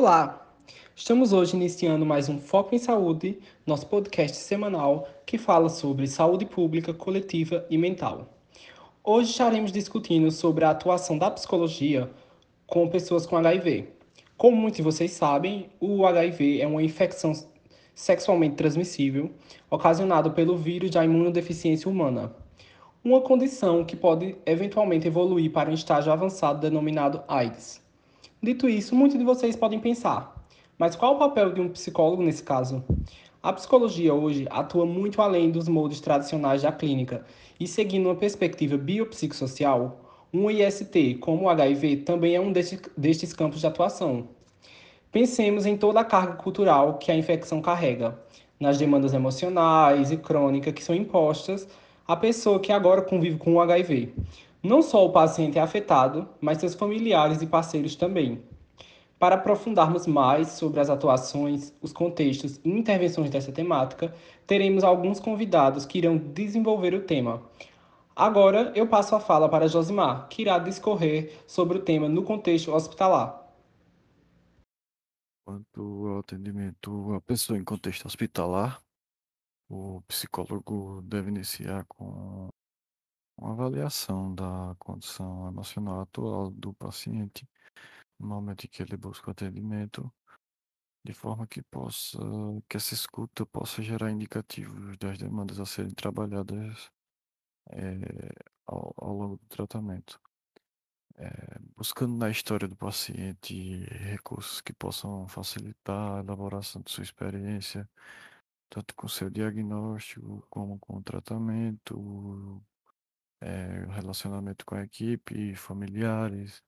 Olá! Estamos hoje iniciando mais um Foco em Saúde, nosso podcast semanal que fala sobre saúde pública, coletiva e mental. Hoje estaremos discutindo sobre a atuação da psicologia com pessoas com HIV. Como muitos de vocês sabem, o HIV é uma infecção sexualmente transmissível ocasionada pelo vírus da imunodeficiência humana, uma condição que pode eventualmente evoluir para um estágio avançado denominado AIDS. Dito isso, muitos de vocês podem pensar, mas qual o papel de um psicólogo nesse caso? A psicologia hoje atua muito além dos moldes tradicionais da clínica e, seguindo uma perspectiva biopsicossocial, um IST, como o HIV, também é um destes, campos de atuação. Pensemos em toda a carga cultural que a infecção carrega, nas demandas emocionais e crônicas que são impostas à pessoa que agora convive com o HIV. Não só o paciente é afetado, mas seus familiares e parceiros também. Para aprofundarmos mais sobre as atuações, os contextos e intervenções dessa temática, teremos alguns convidados que irão desenvolver o tema. Agora eu passo a fala para Josimar, que irá discorrer sobre o tema no contexto hospitalar. Quanto ao atendimento à pessoa em contexto hospitalar, o psicólogo deve iniciar com uma avaliação da condição emocional atual do paciente no momento em que ele busca o atendimento, de forma que possa, que essa escuta possa gerar indicativos das demandas a serem trabalhadas é, ao, ao, longo do tratamento. É, buscando na história do paciente recursos que possam facilitar a elaboração de sua experiência, tanto com seu diagnóstico como com o tratamento, é, relacionamento com a equipe, familiares.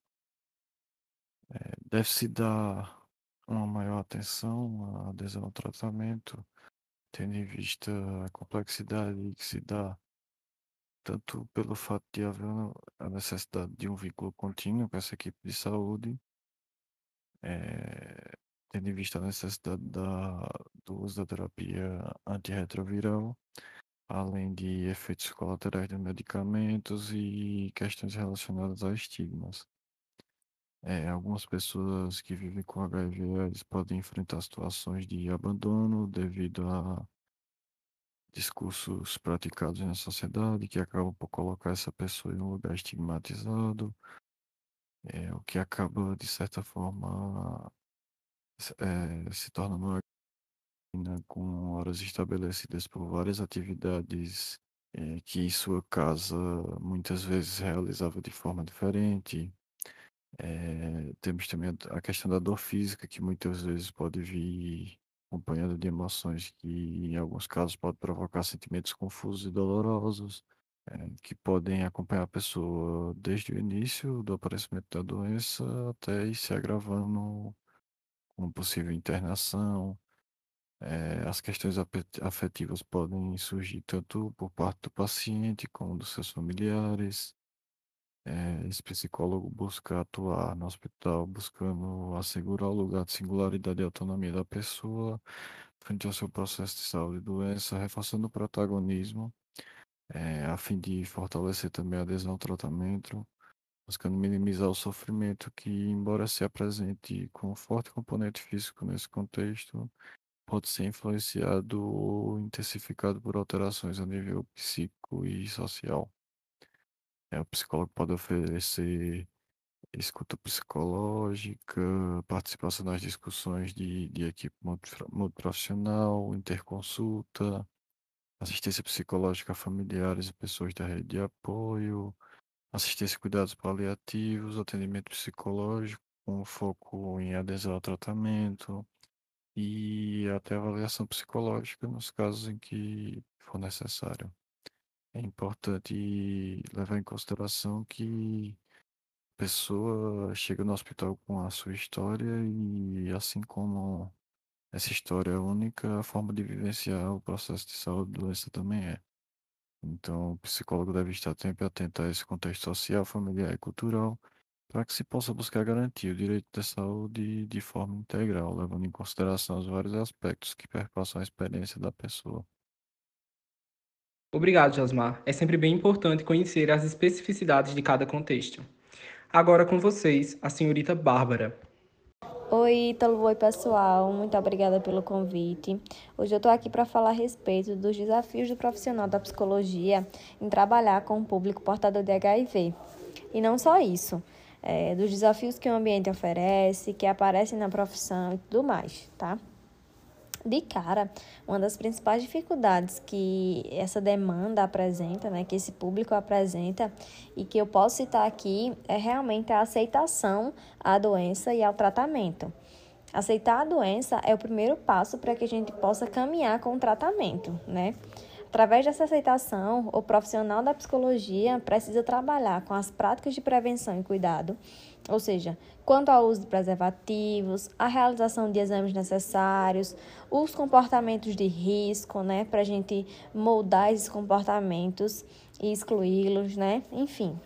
É, Deve-se dar uma maior atenção à adesão ao tratamento, tendo em vista a complexidade que se dá tanto pelo fato de haver a necessidade de um vínculo contínuo com essa equipe de saúde, é, tendo em vista a necessidade da, do uso da terapia antirretroviral, além de efeitos colaterais de medicamentos e questões relacionadas a estigmas. É, algumas pessoas que vivem com HIV eles podem enfrentar situações de abandono devido a discursos praticados na sociedade que acabam por colocar essa pessoa em um lugar estigmatizado, é, o que acaba, de certa forma, é, se tornando uma com horas estabelecidas por várias atividades é, que em sua casa muitas vezes realizava de forma diferente. É, temos também a questão da dor física, que muitas vezes pode vir acompanhada de emoções que, em alguns casos, pode provocar sentimentos confusos e dolorosos, é, que podem acompanhar a pessoa desde o início do aparecimento da doença até ir se agravando com possível internação, é, as questões afetivas podem surgir tanto por parte do paciente como dos seus familiares. É, esse psicólogo busca atuar no hospital buscando assegurar o lugar de singularidade e autonomia da pessoa frente ao seu processo de saúde e doença, reforçando o protagonismo, é, a fim de fortalecer também a adesão ao tratamento, buscando minimizar o sofrimento que, embora se apresente com forte componente físico nesse contexto, pode ser influenciado ou intensificado por alterações a nível psíquico e social. É, o psicólogo pode oferecer escuta psicológica, participação nas discussões de, de equipe multiprofissional, interconsulta, assistência psicológica a familiares e pessoas da rede de apoio, assistência e cuidados paliativos, atendimento psicológico com foco em adesão ao tratamento, e até avaliação psicológica nos casos em que for necessário. É importante levar em consideração que a pessoa chega no hospital com a sua história e assim como essa história é única, a forma de vivenciar o processo de saúde doença também é. Então, o psicólogo deve estar sempre atento a esse contexto social, familiar e cultural para que se possa buscar garantir o direito da saúde de forma integral, levando em consideração os vários aspectos que perpassam a experiência da pessoa. Obrigado, Josmar. É sempre bem importante conhecer as especificidades de cada contexto. Agora com vocês, a senhorita Bárbara. Oi, Ítalo, oi pessoal, muito obrigada pelo convite. Hoje eu estou aqui para falar a respeito dos desafios do profissional da psicologia em trabalhar com o público portador de HIV. E não só isso, é, dos desafios que o ambiente oferece, que aparecem na profissão e tudo mais, tá? De cara, uma das principais dificuldades que essa demanda apresenta, né, que esse público apresenta e que eu posso citar aqui é realmente a aceitação à doença e ao tratamento. Aceitar a doença é o primeiro passo para que a gente possa caminhar com o tratamento, né? Através dessa aceitação, o profissional da psicologia precisa trabalhar com as práticas de prevenção e cuidado, ou seja, quanto ao uso de preservativos, a realização de exames necessários, os comportamentos de risco, né, para a gente moldar esses comportamentos e excluí-los, né, enfim.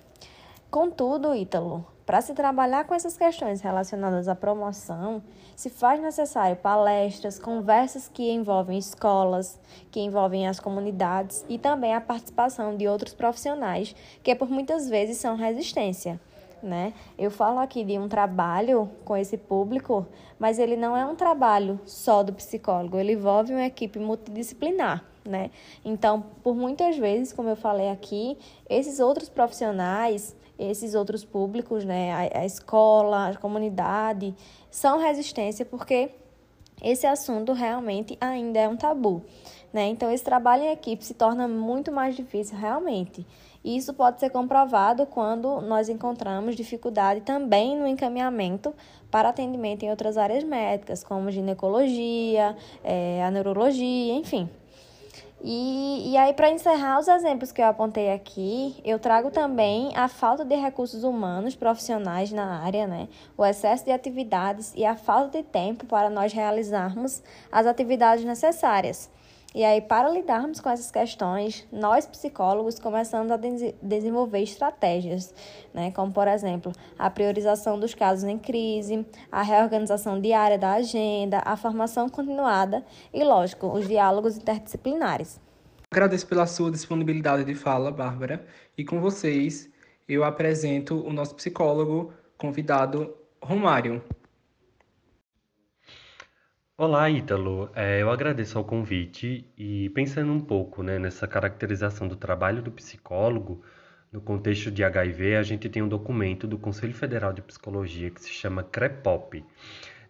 Contudo, Ítalo, para se trabalhar com essas questões relacionadas à promoção, se faz necessário palestras, conversas que envolvem escolas, que envolvem as comunidades e também a participação de outros profissionais que por muitas vezes são resistência. Né? Eu falo aqui de um trabalho com esse público, mas ele não é um trabalho só do psicólogo, ele envolve uma equipe multidisciplinar. Né? Então, por muitas vezes, como eu falei aqui, esses outros profissionais esses outros públicos, né, a, a escola, a comunidade, são resistência porque esse assunto realmente ainda é um tabu. Né? Então, esse trabalho em equipe se torna muito mais difícil realmente. E isso pode ser comprovado quando nós encontramos dificuldade também no encaminhamento para atendimento em outras áreas médicas, como ginecologia, é, a neurologia, enfim. E, e aí, para encerrar os exemplos que eu apontei aqui, eu trago também a falta de recursos humanos profissionais na área, né? O excesso de atividades e a falta de tempo para nós realizarmos as atividades necessárias. E aí, para lidarmos com essas questões, nós psicólogos começamos a de desenvolver estratégias, né? como, por exemplo, a priorização dos casos em crise, a reorganização diária da agenda, a formação continuada e, lógico, os diálogos interdisciplinares. Agradeço pela sua disponibilidade de fala, Bárbara, e com vocês eu apresento o nosso psicólogo convidado, Romário. Olá, Ítalo. É, eu agradeço ao convite e pensando um pouco né, nessa caracterização do trabalho do psicólogo no contexto de HIV, a gente tem um documento do Conselho Federal de Psicologia que se chama CREPOP.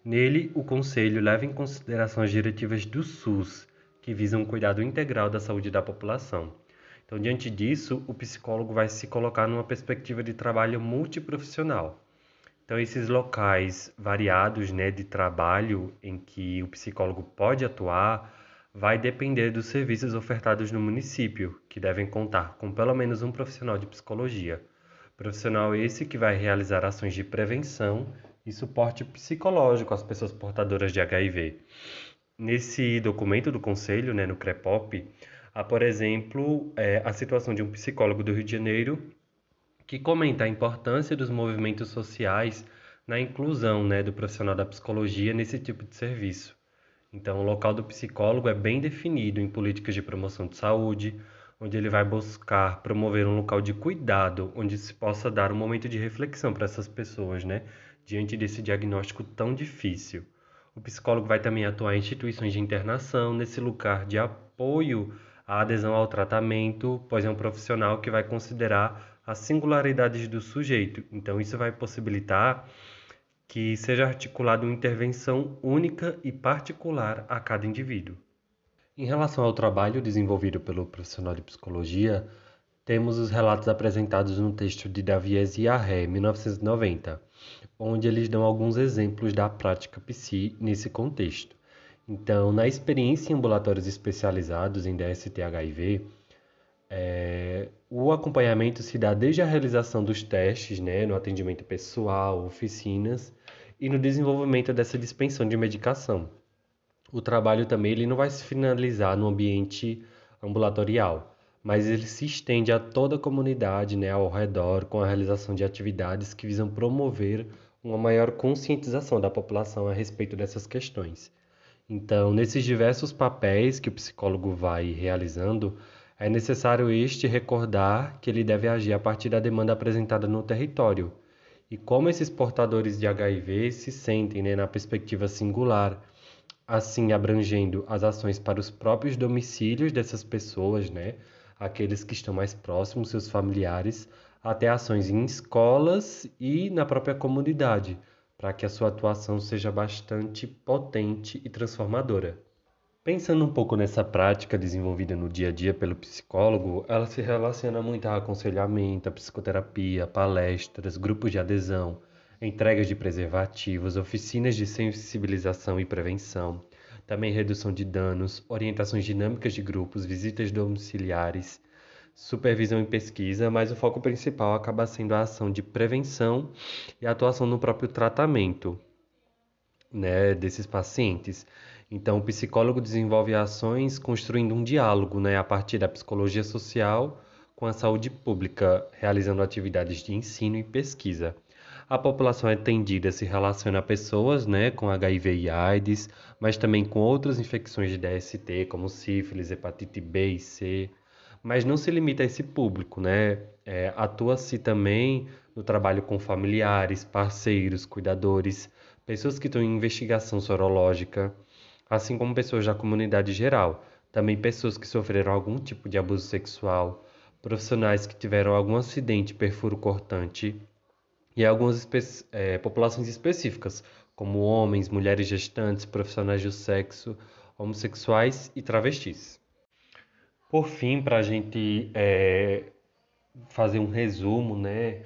Nele, o Conselho leva em consideração as diretivas do SUS, que visam um cuidado integral da saúde da população. Então, diante disso, o psicólogo vai se colocar numa perspectiva de trabalho multiprofissional. Então, esses locais variados né, de trabalho em que o psicólogo pode atuar vai depender dos serviços ofertados no município, que devem contar com pelo menos um profissional de psicologia. Profissional esse que vai realizar ações de prevenção e suporte psicológico às pessoas portadoras de HIV. Nesse documento do Conselho, né, no CREPOP, há, por exemplo, é, a situação de um psicólogo do Rio de Janeiro que comenta a importância dos movimentos sociais na inclusão né, do profissional da psicologia nesse tipo de serviço. Então, o local do psicólogo é bem definido em políticas de promoção de saúde, onde ele vai buscar promover um local de cuidado, onde se possa dar um momento de reflexão para essas pessoas, né, diante desse diagnóstico tão difícil. O psicólogo vai também atuar em instituições de internação, nesse lugar de apoio à adesão ao tratamento, pois é um profissional que vai considerar as singularidades do sujeito. Então, isso vai possibilitar que seja articulada uma intervenção única e particular a cada indivíduo. Em relação ao trabalho desenvolvido pelo profissional de psicologia, temos os relatos apresentados no texto de Davies e Arré, 1990, onde eles dão alguns exemplos da prática psi nesse contexto. Então, na experiência em ambulatórios especializados em DST-HIV, é, o acompanhamento se dá desde a realização dos testes, né, no atendimento pessoal, oficinas e no desenvolvimento dessa dispensão de medicação. O trabalho também ele não vai se finalizar no ambiente ambulatorial, mas ele se estende a toda a comunidade né, ao redor com a realização de atividades que visam promover uma maior conscientização da população a respeito dessas questões. Então, nesses diversos papéis que o psicólogo vai realizando, é necessário este recordar que ele deve agir a partir da demanda apresentada no território e como esses portadores de HIV se sentem né, na perspectiva singular, assim abrangendo as ações para os próprios domicílios dessas pessoas, né, aqueles que estão mais próximos, seus familiares, até ações em escolas e na própria comunidade, para que a sua atuação seja bastante potente e transformadora. Pensando um pouco nessa prática desenvolvida no dia a dia pelo psicólogo, ela se relaciona muito a aconselhamento, a psicoterapia, palestras, grupos de adesão, entregas de preservativos, oficinas de sensibilização e prevenção, também redução de danos, orientações dinâmicas de grupos, visitas domiciliares, supervisão e pesquisa, mas o foco principal acaba sendo a ação de prevenção e a atuação no próprio tratamento né, desses pacientes. Então, o psicólogo desenvolve ações construindo um diálogo né, a partir da psicologia social com a saúde pública, realizando atividades de ensino e pesquisa. A população atendida se relaciona a pessoas né, com HIV e AIDS, mas também com outras infecções de DST, como sífilis, hepatite B e C. Mas não se limita a esse público, né? É, Atua-se também no trabalho com familiares, parceiros, cuidadores, pessoas que estão em investigação sorológica, assim como pessoas da comunidade geral, também pessoas que sofreram algum tipo de abuso sexual, profissionais que tiveram algum acidente perfuro cortante e algumas espe é, populações específicas, como homens, mulheres gestantes, profissionais do sexo, homossexuais e travestis. Por fim, para a gente é, fazer um resumo, né,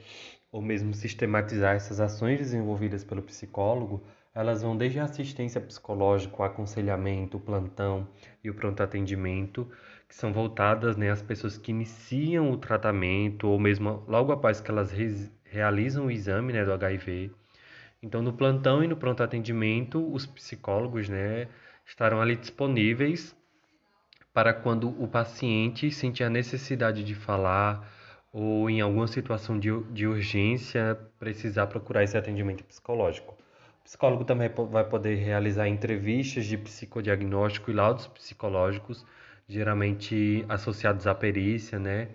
ou mesmo sistematizar essas ações desenvolvidas pelo psicólogo, elas vão desde a assistência psicológica, o aconselhamento, o plantão e o pronto atendimento, que são voltadas né, às pessoas que iniciam o tratamento ou mesmo logo após que elas re realizam o exame né, do HIV. Então, no plantão e no pronto atendimento, os psicólogos né, estarão ali disponíveis para quando o paciente sentir a necessidade de falar ou em alguma situação de, de urgência precisar procurar esse atendimento psicológico. Psicólogo também vai poder realizar entrevistas de psicodiagnóstico e laudos psicológicos, geralmente associados à perícia, né?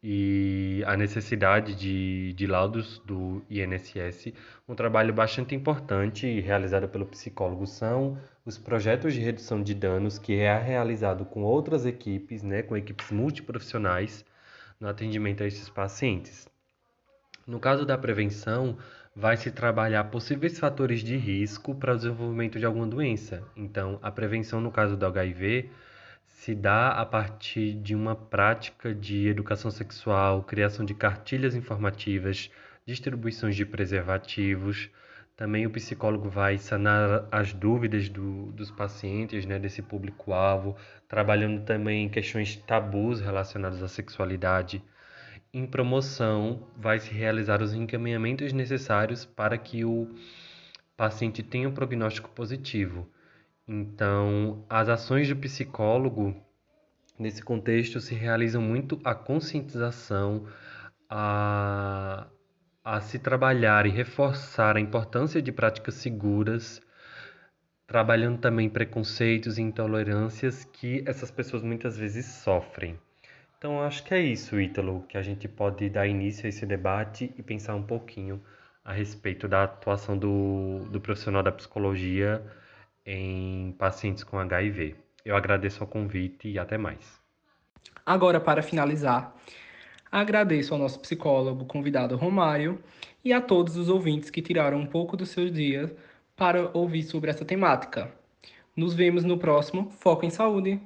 E a necessidade de, de laudos do INSS. Um trabalho bastante importante realizado pelo psicólogo são os projetos de redução de danos, que é realizado com outras equipes, né? Com equipes multiprofissionais no atendimento a esses pacientes. No caso da prevenção, vai se trabalhar possíveis fatores de risco para o desenvolvimento de alguma doença. Então, a prevenção no caso do HIV se dá a partir de uma prática de educação sexual, criação de cartilhas informativas, distribuições de preservativos. Também o psicólogo vai sanar as dúvidas do, dos pacientes, né, desse público-alvo, trabalhando também questões tabus relacionadas à sexualidade em promoção, vai se realizar os encaminhamentos necessários para que o paciente tenha um prognóstico positivo. Então, as ações do psicólogo nesse contexto se realizam muito a conscientização, a, a se trabalhar e reforçar a importância de práticas seguras, trabalhando também preconceitos e intolerâncias que essas pessoas muitas vezes sofrem. Então, acho que é isso, Ítalo, que a gente pode dar início a esse debate e pensar um pouquinho a respeito da atuação do, do profissional da psicologia em pacientes com HIV. Eu agradeço o convite e até mais. Agora, para finalizar, agradeço ao nosso psicólogo convidado Romário e a todos os ouvintes que tiraram um pouco do seu dia para ouvir sobre essa temática. Nos vemos no próximo Foco em Saúde.